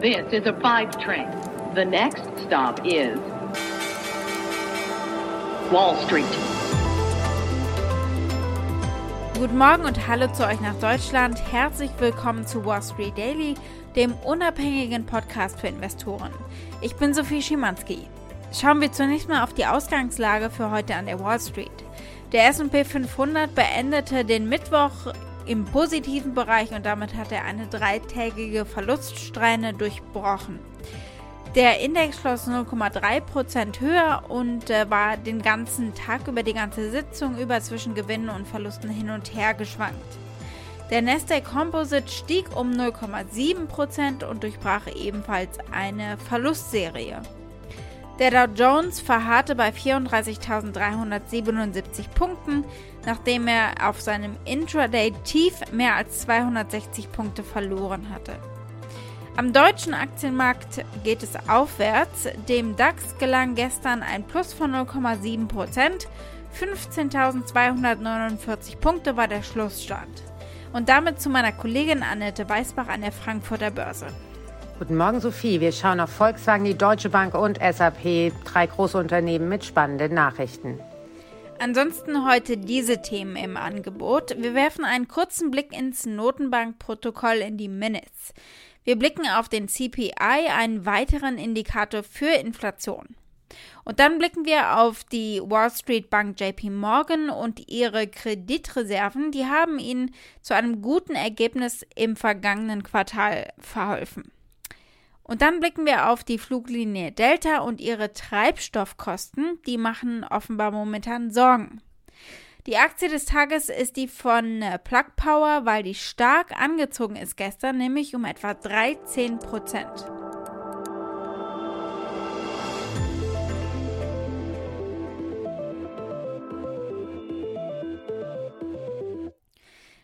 This is a five train. The next stop is Wall Street. Guten Morgen und hallo zu euch nach Deutschland. Herzlich willkommen zu Wall Street Daily, dem unabhängigen Podcast für Investoren. Ich bin Sophie Schimanski. Schauen wir zunächst mal auf die Ausgangslage für heute an der Wall Street. Der SP 500 beendete den Mittwoch im positiven Bereich und damit hat er eine dreitägige Verluststrähne durchbrochen. Der Index schloss 0,3% höher und äh, war den ganzen Tag über die ganze Sitzung über zwischen Gewinnen und Verlusten hin und her geschwankt. Der Nasdaq Composite stieg um 0,7% und durchbrach ebenfalls eine Verlustserie. Der Dow Jones verharrte bei 34.377 Punkten, nachdem er auf seinem Intraday-Tief mehr als 260 Punkte verloren hatte. Am deutschen Aktienmarkt geht es aufwärts. Dem DAX gelang gestern ein Plus von 0,7% 15.249 Punkte war der Schlussstand. Und damit zu meiner Kollegin Annette Weißbach an der Frankfurter Börse. Guten Morgen, Sophie. Wir schauen auf Volkswagen, die Deutsche Bank und SAP, drei große Unternehmen mit spannenden Nachrichten. Ansonsten heute diese Themen im Angebot. Wir werfen einen kurzen Blick ins Notenbankprotokoll in die Minutes. Wir blicken auf den CPI, einen weiteren Indikator für Inflation. Und dann blicken wir auf die Wall Street Bank JP Morgan und ihre Kreditreserven. Die haben ihnen zu einem guten Ergebnis im vergangenen Quartal verholfen. Und dann blicken wir auf die Fluglinie Delta und ihre Treibstoffkosten. Die machen offenbar momentan Sorgen. Die Aktie des Tages ist die von äh, Plug Power, weil die stark angezogen ist gestern, nämlich um etwa 13 Prozent.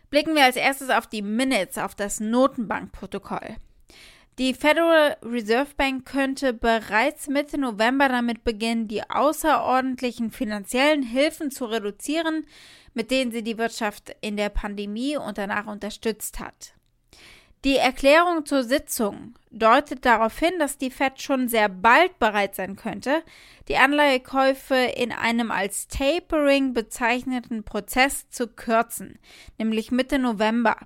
Blicken wir als erstes auf die Minutes, auf das Notenbankprotokoll. Die Federal Reserve Bank könnte bereits Mitte November damit beginnen, die außerordentlichen finanziellen Hilfen zu reduzieren, mit denen sie die Wirtschaft in der Pandemie und danach unterstützt hat. Die Erklärung zur Sitzung deutet darauf hin, dass die Fed schon sehr bald bereit sein könnte, die Anleihekäufe in einem als Tapering bezeichneten Prozess zu kürzen, nämlich Mitte November.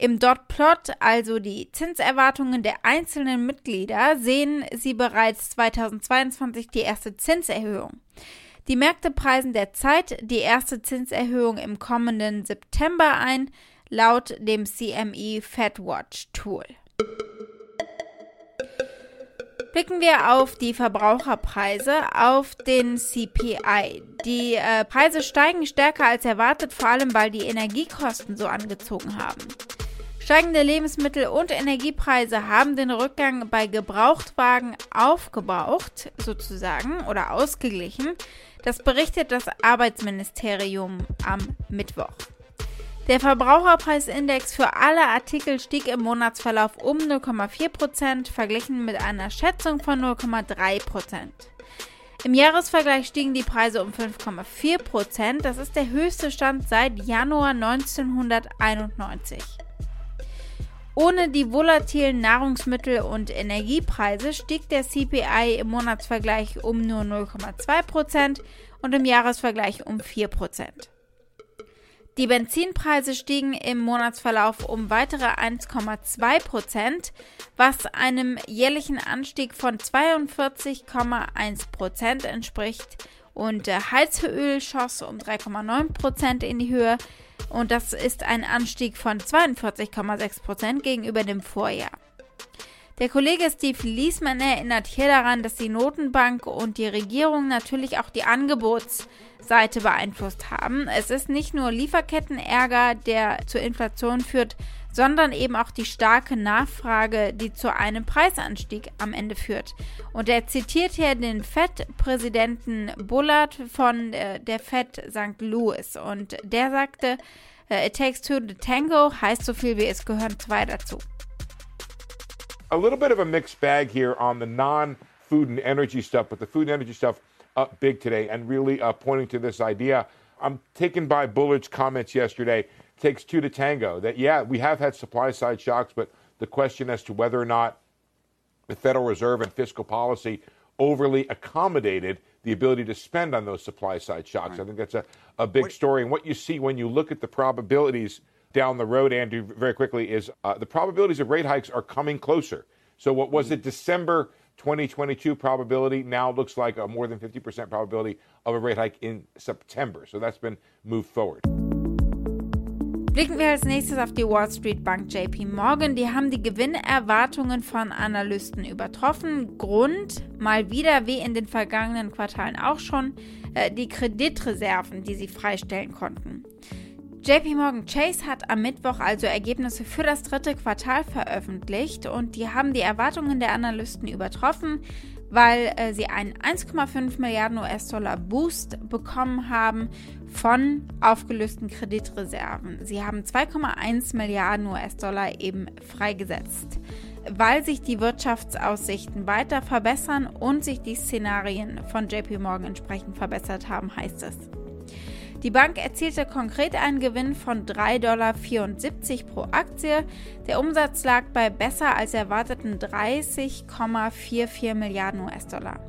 Im Dot-Plot, also die Zinserwartungen der einzelnen Mitglieder, sehen Sie bereits 2022 die erste Zinserhöhung. Die Märkte preisen derzeit die erste Zinserhöhung im kommenden September ein, laut dem CME FedWatch Tool. Blicken wir auf die Verbraucherpreise, auf den CPI. Die äh, Preise steigen stärker als erwartet, vor allem weil die Energiekosten so angezogen haben. Steigende Lebensmittel- und Energiepreise haben den Rückgang bei Gebrauchtwagen aufgebraucht, sozusagen, oder ausgeglichen. Das berichtet das Arbeitsministerium am Mittwoch. Der Verbraucherpreisindex für alle Artikel stieg im Monatsverlauf um 0,4% verglichen mit einer Schätzung von 0,3% Im Jahresvergleich stiegen die Preise um 5,4% Das ist der höchste Stand seit Januar 1991. Ohne die volatilen Nahrungsmittel- und Energiepreise stieg der CPI im Monatsvergleich um nur 0,2% und im Jahresvergleich um 4%. Die Benzinpreise stiegen im Monatsverlauf um weitere 1,2% was einem jährlichen Anstieg von 42,1% entspricht. Und der Heizöl schoss um 3,9% in die Höhe, und das ist ein Anstieg von 42,6 Prozent gegenüber dem Vorjahr. Der Kollege Steve Liesmann erinnert hier daran, dass die Notenbank und die Regierung natürlich auch die Angebotsseite beeinflusst haben. Es ist nicht nur Lieferkettenärger, der zur Inflation führt, sondern eben auch die starke Nachfrage, die zu einem Preisanstieg am Ende führt. Und er zitiert hier den FED-Präsidenten Bullard von äh, der FED St. Louis und der sagte, äh, It takes two to tango heißt so viel wie es gehören zwei dazu. A little bit of a mixed bag here on the non-food and energy stuff, but the food and energy stuff up big today and really uh, pointing to this idea. I'm taken by Bullard's comments yesterday takes two to tango. That, yeah, we have had supply side shocks, but the question as to whether or not the Federal Reserve and fiscal policy overly accommodated the ability to spend on those supply side shocks. Right. I think that's a, a big Wait. story. And what you see when you look at the probabilities down the road, Andrew, very quickly, is uh, the probabilities of rate hikes are coming closer. So, what was it December 2022 probability now looks like a more than 50% probability of a rate hike in September. So, that's been moved forward. Blicken wir als nächstes auf die Wall Street Bank JP Morgan. Die haben die Gewinnerwartungen von Analysten übertroffen. Grund, mal wieder wie in den vergangenen Quartalen auch schon, äh, die Kreditreserven, die sie freistellen konnten. JP Morgan Chase hat am Mittwoch also Ergebnisse für das dritte Quartal veröffentlicht und die haben die Erwartungen der Analysten übertroffen, weil äh, sie einen 1,5 Milliarden US-Dollar Boost bekommen haben von aufgelösten Kreditreserven. Sie haben 2,1 Milliarden US-Dollar eben freigesetzt. Weil sich die Wirtschaftsaussichten weiter verbessern und sich die Szenarien von JP Morgan entsprechend verbessert haben, heißt es. Die Bank erzielte konkret einen Gewinn von 3,74 Dollar pro Aktie. Der Umsatz lag bei besser als erwarteten 30,44 Milliarden US-Dollar.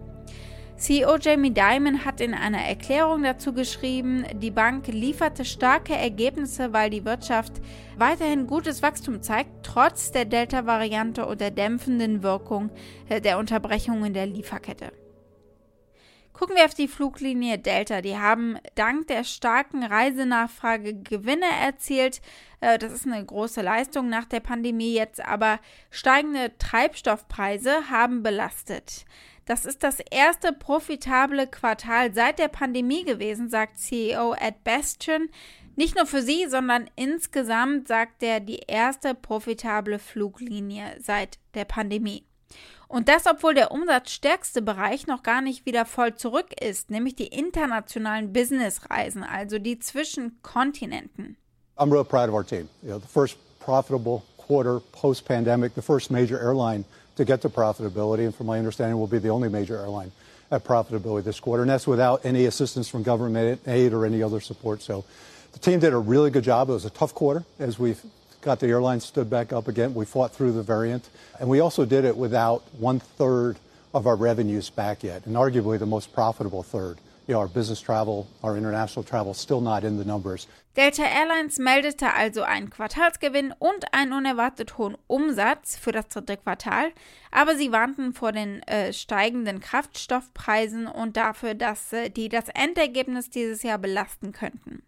CEO Jamie Dimon hat in einer Erklärung dazu geschrieben, die Bank lieferte starke Ergebnisse, weil die Wirtschaft weiterhin gutes Wachstum zeigt, trotz der Delta-Variante und der dämpfenden Wirkung der Unterbrechungen der Lieferkette. Gucken wir auf die Fluglinie Delta. Die haben dank der starken Reisenachfrage Gewinne erzielt. Äh, das ist eine große Leistung nach der Pandemie jetzt, aber steigende Treibstoffpreise haben belastet. Das ist das erste profitable Quartal seit der Pandemie gewesen, sagt CEO Ed Bastian. Nicht nur für sie, sondern insgesamt sagt er die erste profitable Fluglinie seit der Pandemie. Und das, obwohl der umsatzstärkste Bereich noch gar nicht wieder voll zurück ist, nämlich die internationalen Businessreisen, also die zwischen Kontinenten. I'm real proud of our team. You know, the first profitable quarter post pandemic, the first major airline to get to profitability, and from my understanding, will be the only major airline at profitability this quarter, and that's without any assistance from government aid or any other support. So the team did a really good job. It was a tough quarter, as we've got the airline stood back up again. We fought through the variant. And we also did it without one third of our revenues back yet, and arguably the most profitable third. You know, our business travel, our international travel, still not in the numbers. Delta Airlines meldete also einen Quartalsgewinn und einen unerwartet hohen Umsatz für das dritte Quartal, aber sie warnten vor den äh, steigenden Kraftstoffpreisen und dafür, dass äh, die das Endergebnis dieses Jahr belasten könnten.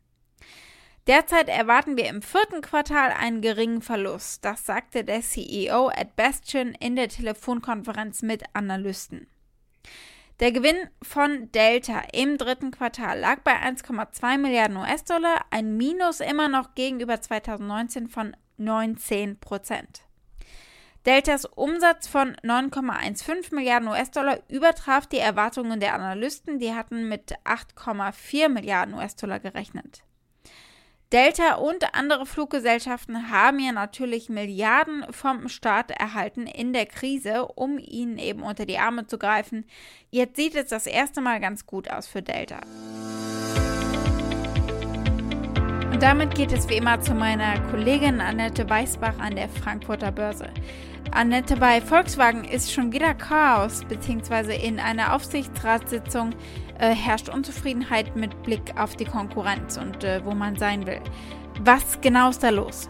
Derzeit erwarten wir im vierten Quartal einen geringen Verlust. Das sagte der CEO Ed Bastian in der Telefonkonferenz mit Analysten. Der Gewinn von Delta im dritten Quartal lag bei 1,2 Milliarden US-Dollar, ein Minus immer noch gegenüber 2019 von 19 Prozent. Deltas Umsatz von 9,15 Milliarden US-Dollar übertraf die Erwartungen der Analysten, die hatten mit 8,4 Milliarden US-Dollar gerechnet. Delta und andere Fluggesellschaften haben ja natürlich Milliarden vom Staat erhalten in der Krise, um ihnen eben unter die Arme zu greifen. Jetzt sieht es das erste Mal ganz gut aus für Delta. Und damit geht es wie immer zu meiner Kollegin Annette Weißbach an der Frankfurter Börse. Annette, bei Volkswagen ist schon wieder Chaos, beziehungsweise in einer Aufsichtsratssitzung äh, herrscht Unzufriedenheit mit Blick auf die Konkurrenz und äh, wo man sein will. Was genau ist da los?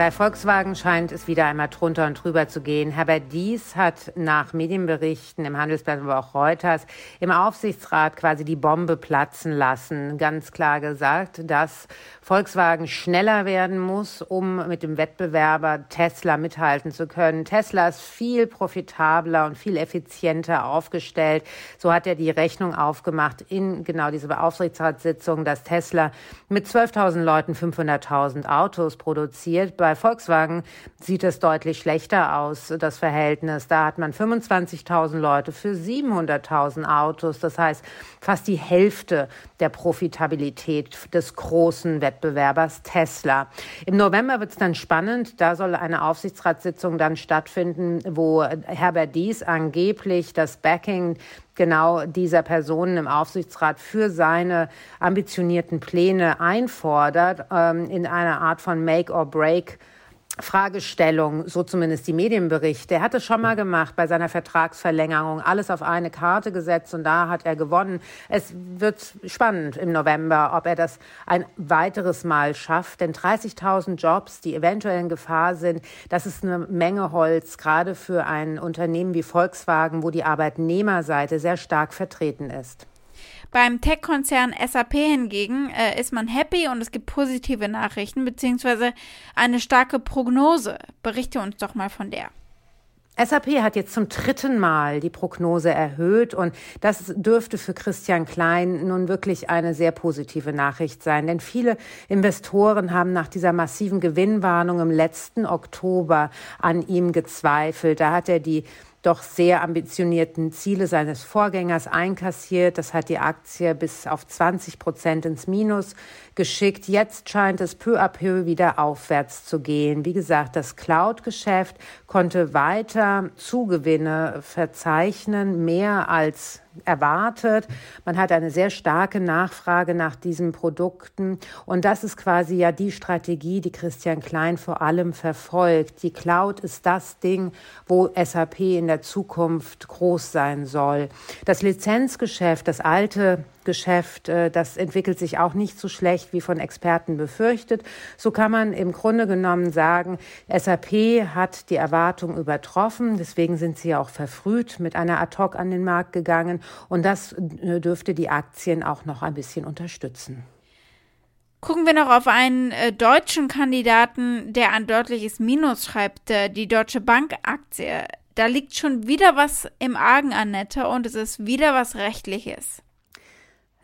Bei Volkswagen scheint es wieder einmal drunter und drüber zu gehen. Herbert Dies hat nach Medienberichten im Handelsblatt, aber auch Reuters im Aufsichtsrat quasi die Bombe platzen lassen. Ganz klar gesagt, dass Volkswagen schneller werden muss, um mit dem Wettbewerber Tesla mithalten zu können. Tesla ist viel profitabler und viel effizienter aufgestellt. So hat er die Rechnung aufgemacht in genau diese Aufsichtsratssitzung, dass Tesla mit 12.000 Leuten 500.000 Autos produziert. Bei Volkswagen sieht es deutlich schlechter aus, das Verhältnis. Da hat man 25.000 Leute für 700.000 Autos. Das heißt, fast die Hälfte der Profitabilität des großen Wettbewerbers Tesla. Im November wird es dann spannend. Da soll eine Aufsichtsratssitzung dann stattfinden, wo Herbert Dies angeblich das Backing genau dieser Personen im Aufsichtsrat für seine ambitionierten Pläne einfordert, ähm, in einer Art von Make or Break Fragestellung, so zumindest die Medienberichte. Er hat es schon mal gemacht bei seiner Vertragsverlängerung, alles auf eine Karte gesetzt und da hat er gewonnen. Es wird spannend im November, ob er das ein weiteres Mal schafft, denn 30.000 Jobs, die eventuell in Gefahr sind, das ist eine Menge Holz, gerade für ein Unternehmen wie Volkswagen, wo die Arbeitnehmerseite sehr stark vertreten ist. Beim Tech-Konzern SAP hingegen äh, ist man happy und es gibt positive Nachrichten beziehungsweise eine starke Prognose. Berichte uns doch mal von der. SAP hat jetzt zum dritten Mal die Prognose erhöht und das dürfte für Christian Klein nun wirklich eine sehr positive Nachricht sein, denn viele Investoren haben nach dieser massiven Gewinnwarnung im letzten Oktober an ihm gezweifelt. Da hat er die doch sehr ambitionierten Ziele seines Vorgängers einkassiert. Das hat die Aktie bis auf 20 Prozent ins Minus geschickt. Jetzt scheint es peu à peu wieder aufwärts zu gehen. Wie gesagt, das Cloud-Geschäft konnte weiter Zugewinne verzeichnen, mehr als erwartet. Man hat eine sehr starke Nachfrage nach diesen Produkten. Und das ist quasi ja die Strategie, die Christian Klein vor allem verfolgt. Die Cloud ist das Ding, wo SAP in der Zukunft groß sein soll. Das Lizenzgeschäft, das alte Geschäft, äh, das entwickelt sich auch nicht so schlecht wie von Experten befürchtet. So kann man im Grunde genommen sagen, SAP hat die Erwartung übertroffen. Deswegen sind sie auch verfrüht mit einer Ad-Hoc an den Markt gegangen. Und das äh, dürfte die Aktien auch noch ein bisschen unterstützen. Gucken wir noch auf einen äh, deutschen Kandidaten, der ein deutliches Minus schreibt, äh, die Deutsche Bank-Aktie. Da liegt schon wieder was im Argen, Annette, und es ist wieder was Rechtliches.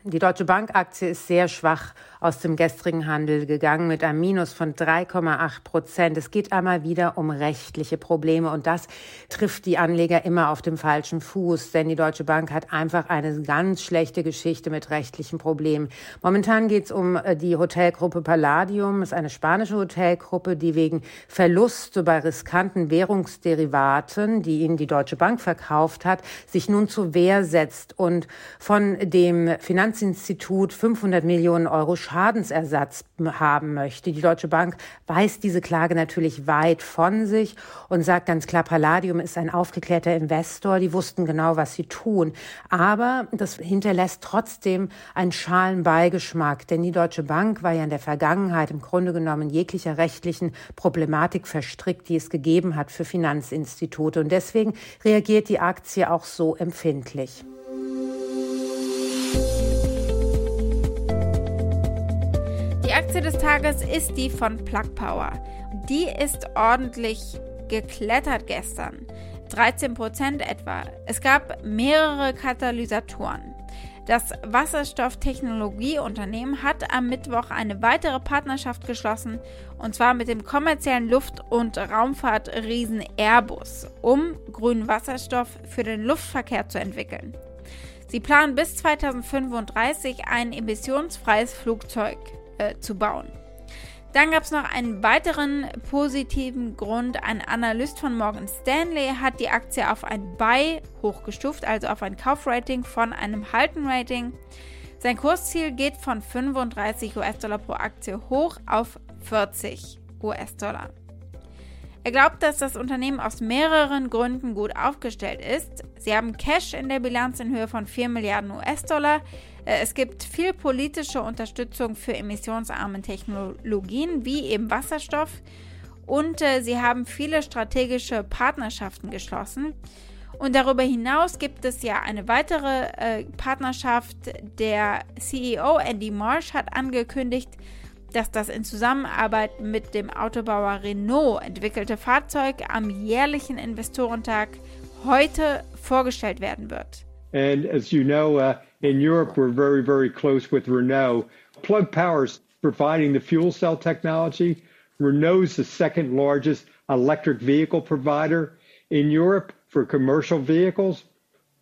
Die Deutsche Bank Aktie ist sehr schwach aus dem gestrigen Handel gegangen mit einem Minus von 3,8 Prozent. Es geht einmal wieder um rechtliche Probleme und das trifft die Anleger immer auf dem falschen Fuß, denn die Deutsche Bank hat einfach eine ganz schlechte Geschichte mit rechtlichen Problemen. Momentan geht es um äh, die Hotelgruppe Palladium, ist eine spanische Hotelgruppe, die wegen Verluste bei riskanten Währungsderivaten, die ihnen die Deutsche Bank verkauft hat, sich nun zur Wehr setzt und von dem Finanzinstitut 500 Millionen Euro Schadensersatz haben möchte. Die Deutsche Bank weist diese Klage natürlich weit von sich und sagt ganz klar, Palladium ist ein aufgeklärter Investor, die wussten genau, was sie tun. Aber das hinterlässt trotzdem einen schalen Beigeschmack, denn die Deutsche Bank war ja in der Vergangenheit im Grunde genommen jeglicher rechtlichen Problematik verstrickt, die es gegeben hat für Finanzinstitute. Und deswegen reagiert die Aktie auch so empfindlich. Aktie des Tages ist die von Plug Power. Die ist ordentlich geklettert gestern. 13% etwa. Es gab mehrere Katalysatoren. Das Wasserstofftechnologieunternehmen hat am Mittwoch eine weitere Partnerschaft geschlossen, und zwar mit dem kommerziellen Luft- und Raumfahrtriesen Airbus, um grünen Wasserstoff für den Luftverkehr zu entwickeln. Sie planen bis 2035 ein emissionsfreies Flugzeug äh, zu bauen. Dann gab es noch einen weiteren positiven Grund. Ein Analyst von Morgan Stanley hat die Aktie auf ein Buy hochgestuft, also auf ein Kaufrating von einem Haltenrating. Sein Kursziel geht von 35 US-Dollar pro Aktie hoch auf 40 US-Dollar. Er glaubt, dass das Unternehmen aus mehreren Gründen gut aufgestellt ist. Sie haben Cash in der Bilanz in Höhe von 4 Milliarden US-Dollar. Äh, es gibt viel politische Unterstützung für emissionsarme Technologien wie eben Wasserstoff und äh, sie haben viele strategische Partnerschaften geschlossen. Und darüber hinaus gibt es ja eine weitere äh, Partnerschaft. Der CEO Andy Marsh hat angekündigt, dass das in Zusammenarbeit mit dem Autobauer Renault entwickelte Fahrzeug am jährlichen Investorentag heute vorgestellt werden wird. And as you know, uh, in Europe, we're very, very close with Renault. Plug Power's providing the fuel cell technology. Renault's the second largest electric vehicle provider in Europe for commercial vehicles.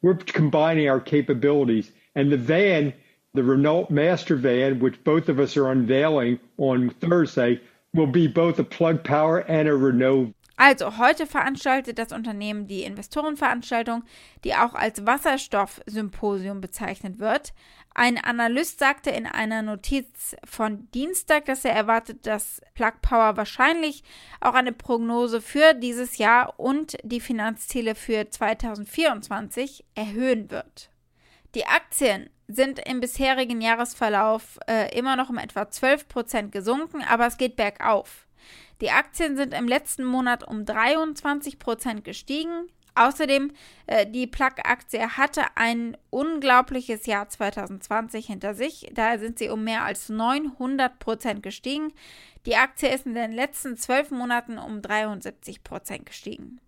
We're combining our capabilities. And the van, the Renault Master Van, which both of us are unveiling on Thursday, will be both a Plug Power and a Renault Also, heute veranstaltet das Unternehmen die Investorenveranstaltung, die auch als Wasserstoff-Symposium bezeichnet wird. Ein Analyst sagte in einer Notiz von Dienstag, dass er erwartet, dass Plug Power wahrscheinlich auch eine Prognose für dieses Jahr und die Finanzziele für 2024 erhöhen wird. Die Aktien sind im bisherigen Jahresverlauf äh, immer noch um etwa 12 Prozent gesunken, aber es geht bergauf. Die Aktien sind im letzten Monat um 23 Prozent gestiegen. Außerdem, äh, die Plug-Aktie hatte ein unglaubliches Jahr 2020 hinter sich. Daher sind sie um mehr als 900 Prozent gestiegen. Die Aktie ist in den letzten zwölf Monaten um 73 Prozent gestiegen.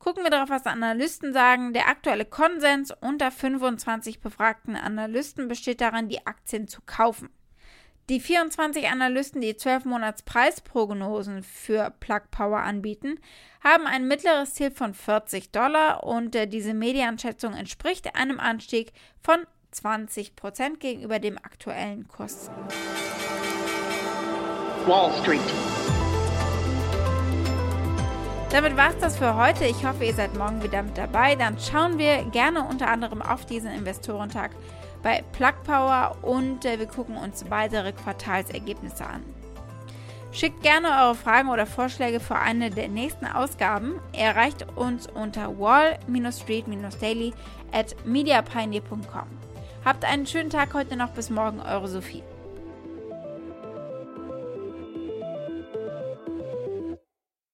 Gucken wir darauf, was Analysten sagen. Der aktuelle Konsens unter 25 befragten Analysten besteht darin, die Aktien zu kaufen. Die 24 Analysten, die 12 Monats Preisprognosen für Plug Power anbieten, haben ein mittleres Ziel von 40 Dollar und äh, diese Medianschätzung entspricht einem Anstieg von 20 Prozent gegenüber dem aktuellen Kurs. Wall Street. Damit war es das für heute. Ich hoffe, ihr seid morgen wieder mit dabei. Dann schauen wir gerne unter anderem auf diesen Investorentag bei Plug Power und äh, wir gucken uns weitere Quartalsergebnisse an. Schickt gerne eure Fragen oder Vorschläge für eine der nächsten Ausgaben. Erreicht uns unter wall-street-daily at mediapioneer.com. Habt einen schönen Tag heute noch. Bis morgen, eure Sophie.